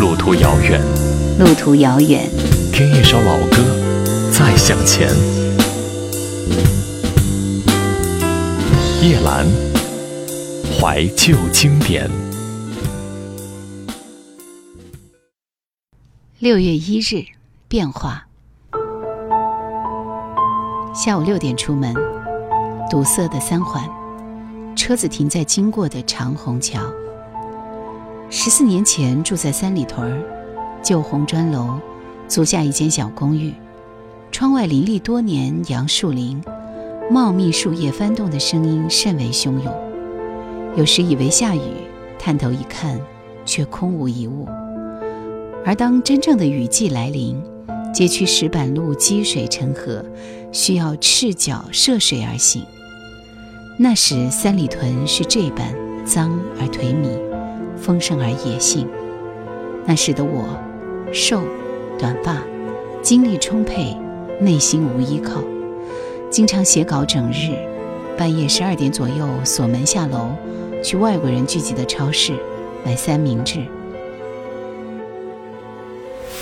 路途遥远，路途遥远，听一首老歌，再向前。夜阑，怀旧经典。六月一日，变化。下午六点出门，堵塞的三环，车子停在经过的长虹桥。十四年前住在三里屯儿旧红砖楼，租下一间小公寓，窗外林立多年杨树林，茂密树叶翻动的声音甚为汹涌。有时以为下雨，探头一看，却空无一物。而当真正的雨季来临，街区石板路积水成河，需要赤脚涉水而行。那时三里屯是这般脏而颓靡，丰盛而野性。那时的我，瘦，短发，精力充沛，内心无依靠，经常写稿整日，半夜十二点左右锁门下楼，去外国人聚集的超市买三明治。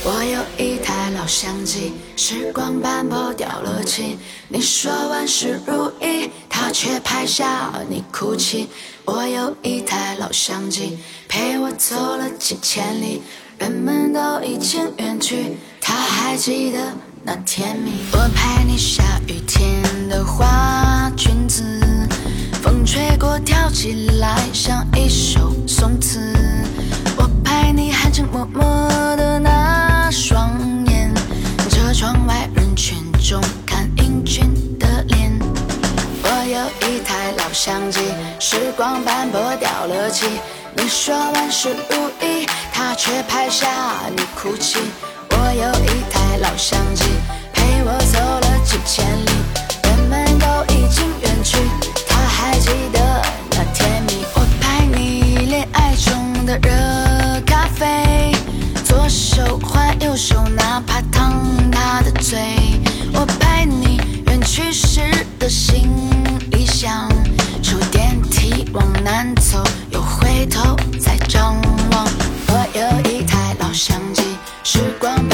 我有一台老相机，时光斑驳掉了漆。你说万事如意，它却拍下你哭泣。我有一台老相机，陪我走了几千里，人们都已经远去，他还记得那甜蜜。我拍你下雨天的花裙子，风吹过跳起来像一首宋词。我拍你含情脉脉的那。双眼车窗外人群中看英俊的脸。我有一台老相机，时光斑驳掉了漆。你说万事如意，它却拍下你哭泣。我有一台老相机，陪我走了几千里，人们都已经远去，他还记得那甜蜜。我拍你恋爱中的热咖啡。左手换右手，哪怕烫他的嘴。我拍你远去时的行想，出电梯往南走，又回头再张望。我有一台老相机，时光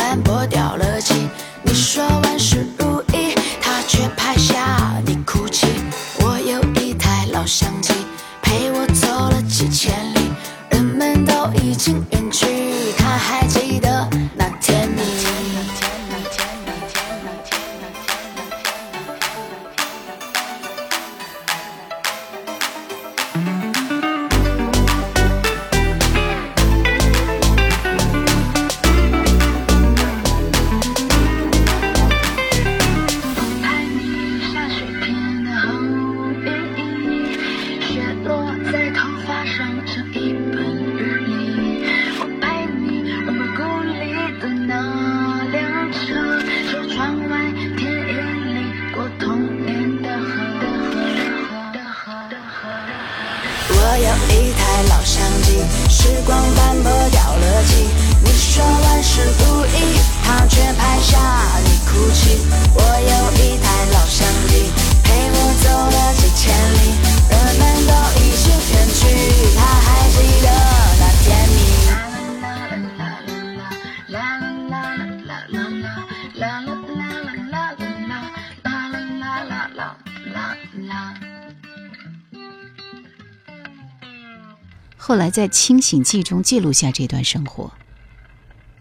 后来在清醒记中记录下这段生活。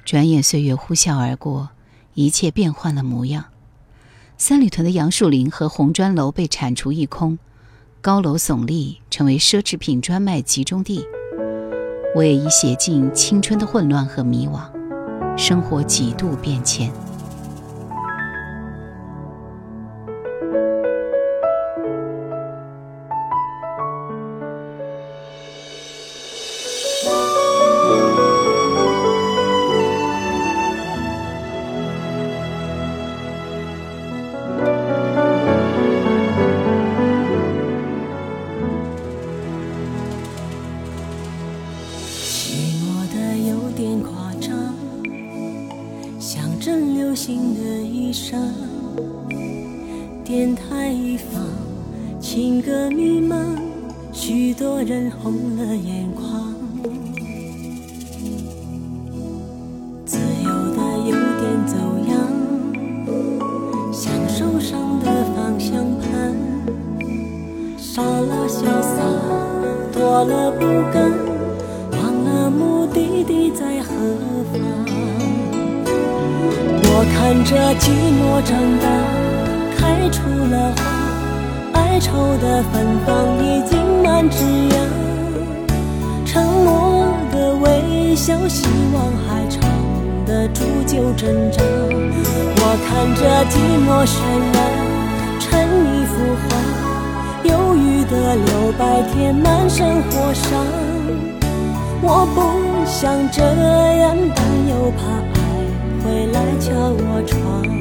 转眼岁月呼啸而过，一切变换了模样。三里屯的杨树林和红砖楼被铲除一空，高楼耸立，成为奢侈品专卖集中地。我也已写尽青春的混乱和迷惘，生活几度变迁。情歌迷茫，许多人红了眼眶。自由的有点走样，像受伤的方向盘。少了潇洒，多了不甘，忘了目的地在何方。我看着寂寞长大，开出了花。愁的芬芳已经满枝桠。沉默的微笑，希望还长得煮酒挣扎。我看着寂寞渲染成一幅画，忧郁的留白填满生活伤。我不想这样，但又怕。爱会来敲我窗。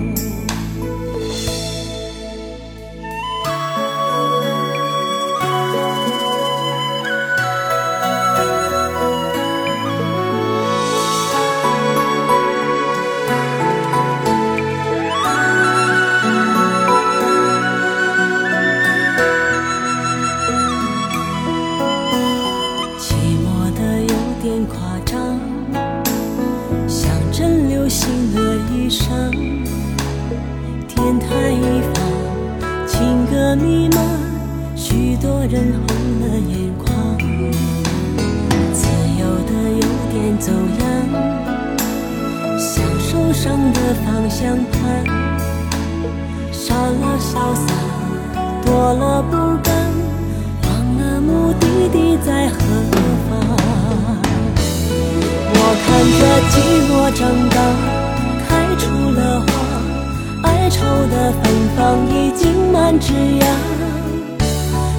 枝桠，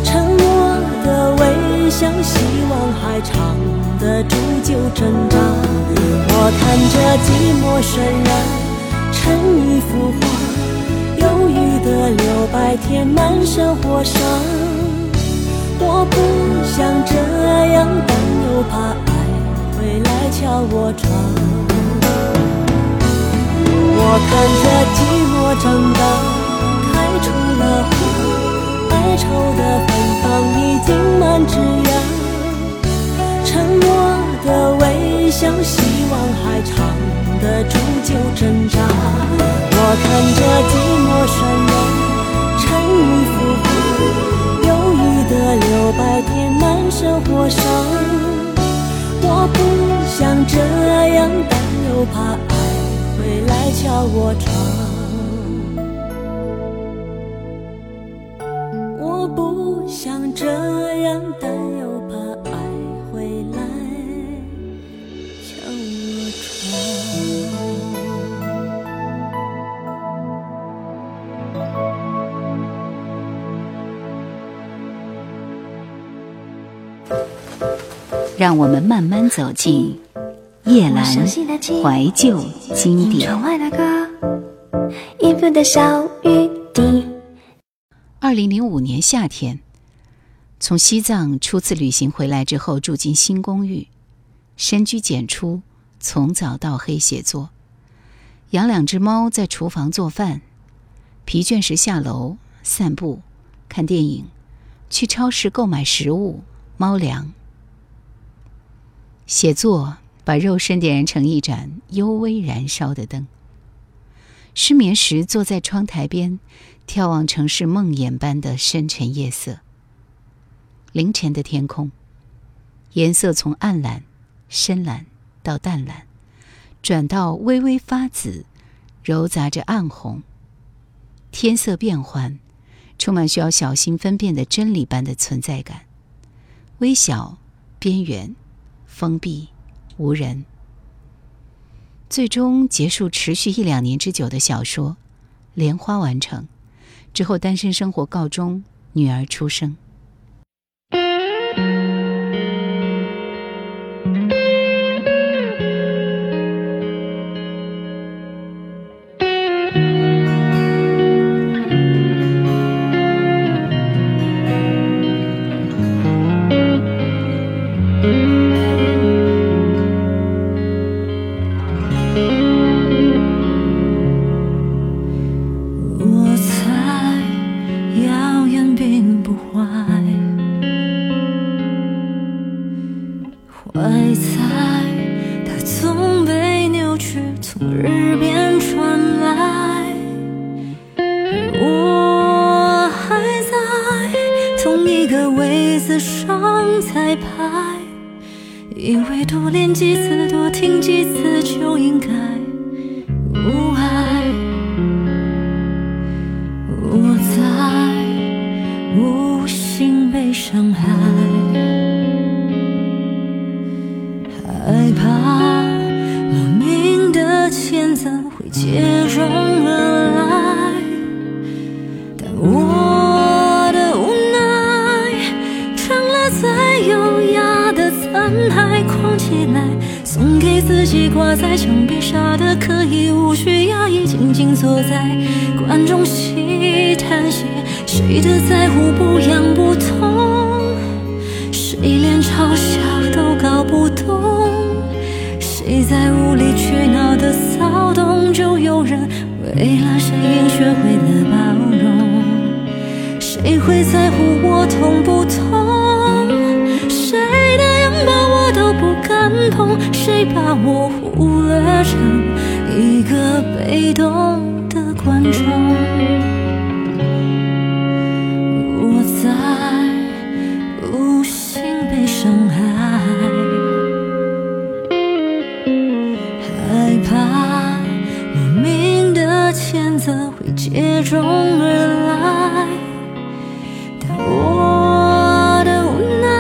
沉默的微笑，希望还长的煮酒挣扎。我看着寂寞渲染成一幅画，忧郁的留白填满生活伤。我不想这样，但又怕爱会来敲我窗。我看着寂寞长大。出了花，哀愁的芬芳已经满枝桠。沉默的微笑，希望还藏得住就挣扎。我看着寂寞渲染成一幅画，忧郁的留白填满生活伤。我不想这样，但又怕爱会来敲我窗。让我们慢慢走进叶阑怀旧经典。二零零五年夏天，从西藏初次旅行回来之后，住进新公寓，深居简出，从早到黑写作，养两只猫在厨房做饭，疲倦时下楼散步、看电影，去超市购买食物、猫粮。写作把肉身点燃成一盏幽微燃烧的灯。失眠时坐在窗台边，眺望城市梦魇般的深沉夜色。凌晨的天空，颜色从暗蓝、深蓝到淡蓝，转到微微发紫，揉杂着暗红。天色变幻，充满需要小心分辨的真理般的存在感。微小，边缘。封闭，无人。最终结束持续一两年之久的小说《莲花》完成之后，单身生活告终，女儿出生。无心被伤害，在无理取闹的骚动，就有人为了谁应学会了包容，谁会在乎我痛不痛？谁的拥抱我都不敢碰，谁把我忽略成一个被动的观众？接踵而来。但我的无奈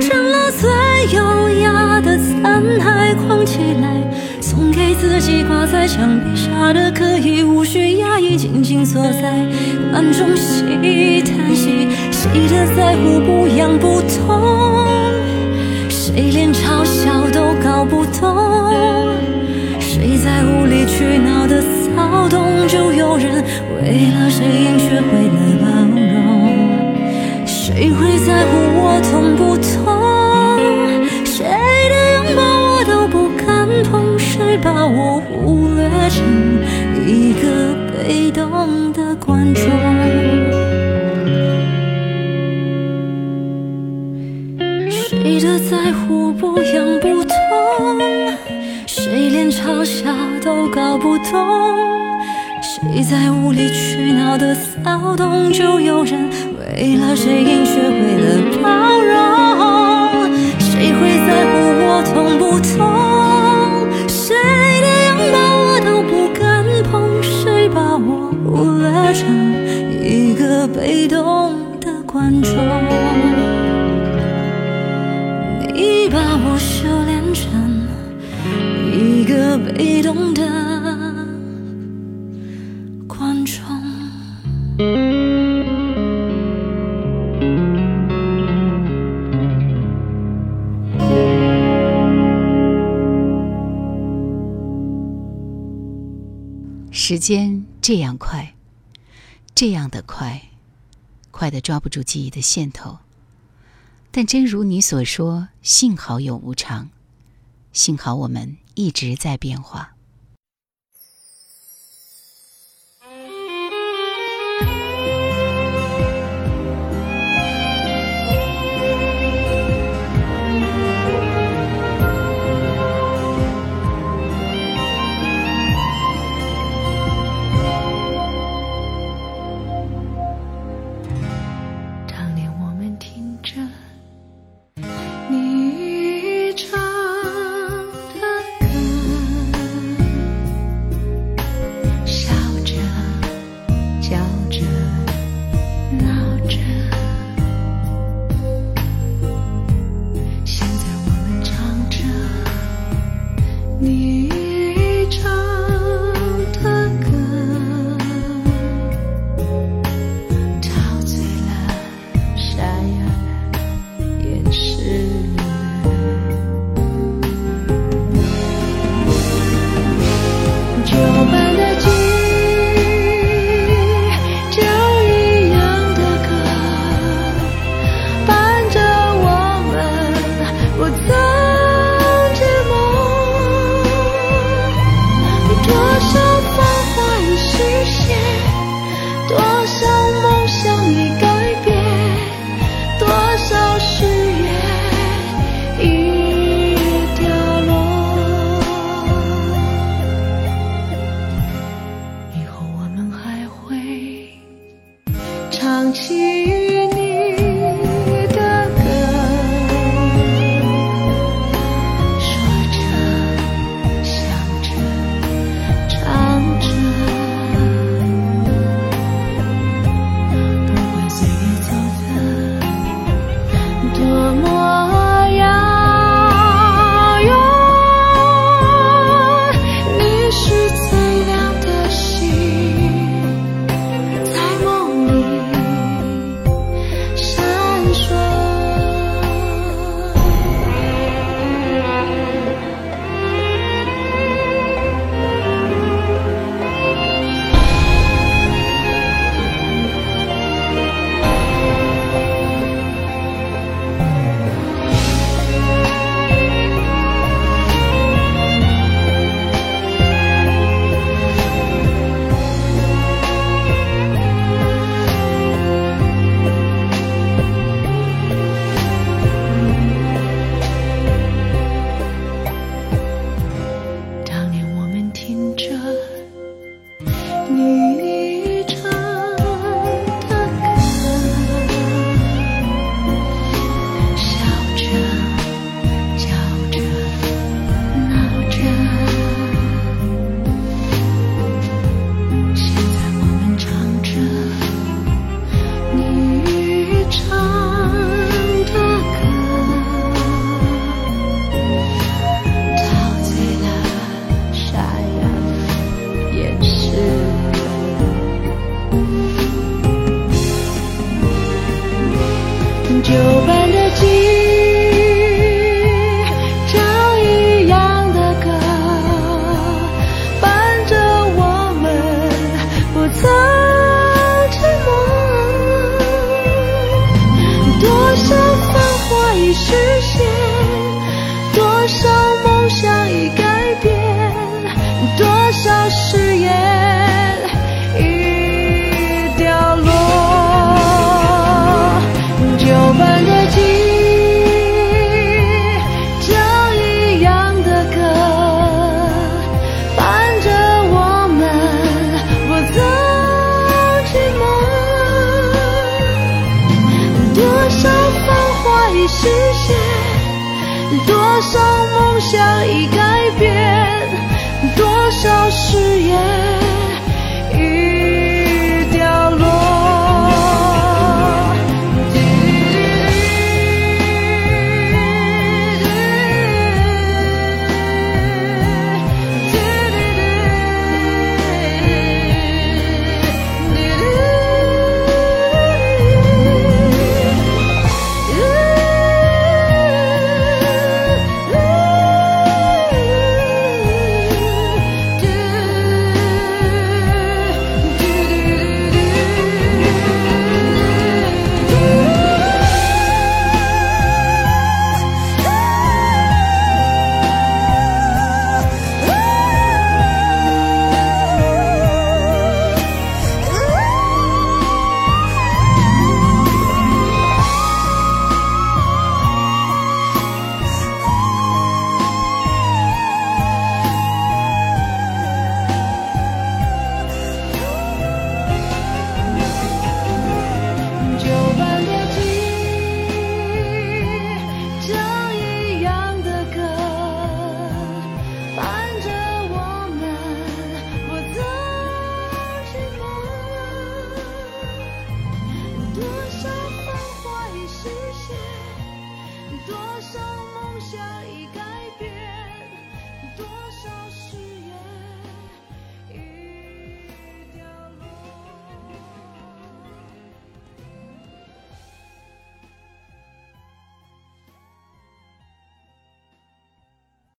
成了最优雅的残骸，框起来送给自己，挂在墙壁下的可以无需压抑，静静坐在观众席叹息，谁的在乎不痒不痛，谁连嘲笑都搞不懂。谁在无理取闹的动，就有人为了谁应学会了包容。谁会在乎我痛不观众？你把我修炼成一个被动的观众。时间这样快，这样的快，快的抓不住记忆的线头。但真如你所说，幸好有无常，幸好我们一直在变化。实现多少梦想已改变多少誓言